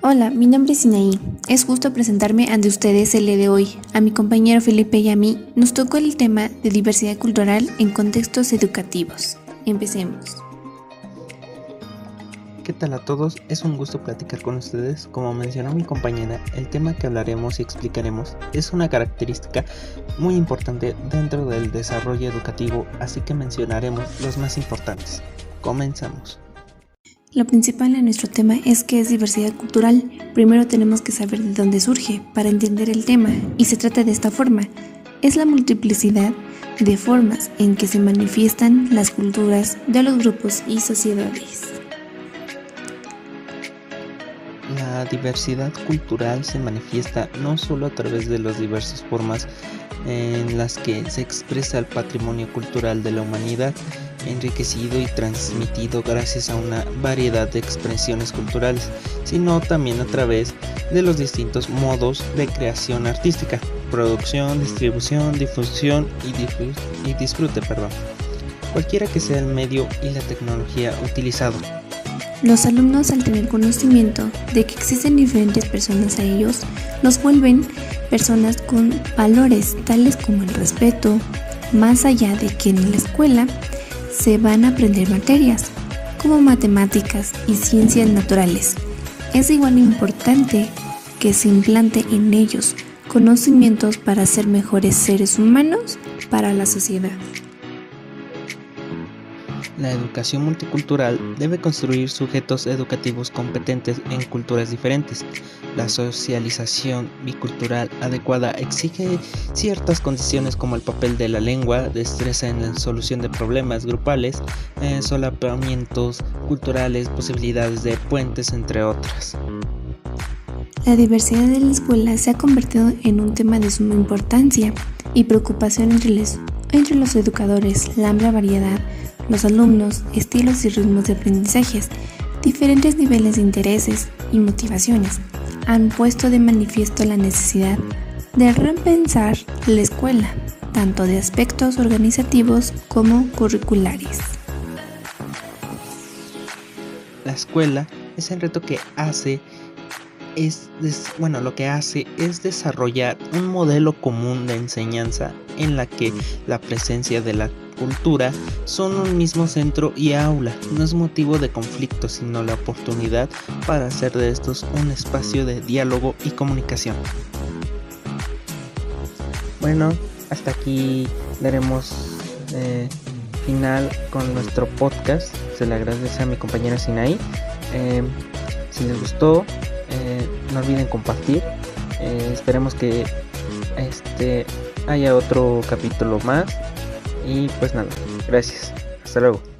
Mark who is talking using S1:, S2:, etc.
S1: Hola, mi nombre es Sinaí. Es justo presentarme ante ustedes el día de hoy. A mi compañero Felipe y a mí nos tocó el tema de diversidad cultural en contextos educativos. Empecemos.
S2: ¿Qué tal a todos? Es un gusto platicar con ustedes. Como mencionó mi compañera, el tema que hablaremos y explicaremos es una característica muy importante dentro del desarrollo educativo, así que mencionaremos los más importantes. Comenzamos.
S1: Lo principal en nuestro tema es que es diversidad cultural. Primero tenemos que saber de dónde surge para entender el tema y se trata de esta forma. Es la multiplicidad de formas en que se manifiestan las culturas de los grupos y sociedades.
S2: La diversidad cultural se manifiesta no solo a través de las diversas formas en las que se expresa el patrimonio cultural de la humanidad, enriquecido y transmitido gracias a una variedad de expresiones culturales, sino también a través de los distintos modos de creación artística, producción, distribución, difusión y, disfrute, perdón, cualquiera que sea el medio y la tecnología utilizado.
S1: Los alumnos al tener conocimiento de que existen diferentes personas a ellos, los vuelven personas con valores tales como el respeto, más allá de que en la escuela se van a aprender materias como matemáticas y ciencias naturales. Es igual importante que se implante en ellos conocimientos para ser mejores seres humanos para la sociedad.
S2: La educación multicultural debe construir sujetos educativos competentes en culturas diferentes. La socialización bicultural adecuada exige ciertas condiciones como el papel de la lengua, destreza en la solución de problemas grupales, eh, solapamientos culturales, posibilidades de puentes, entre otras.
S1: La diversidad de la escuela se ha convertido en un tema de suma importancia y preocupación entre los, entre los educadores. La amplia variedad los alumnos, estilos y ritmos de aprendizajes, diferentes niveles de intereses y motivaciones han puesto de manifiesto la necesidad de repensar la escuela, tanto de aspectos organizativos como curriculares.
S2: La escuela es el reto que hace es bueno, lo que hace es desarrollar un modelo común de enseñanza en la que la presencia de la cultura son un mismo centro y aula. No es motivo de conflicto, sino la oportunidad para hacer de estos un espacio de diálogo y comunicación. Bueno, hasta aquí daremos eh, final con nuestro podcast. Se le agradece a mi compañera Sinaí. Eh, si les gustó, no olviden compartir. esperemos que este haya otro capítulo más y pues nada, gracias. Hasta luego.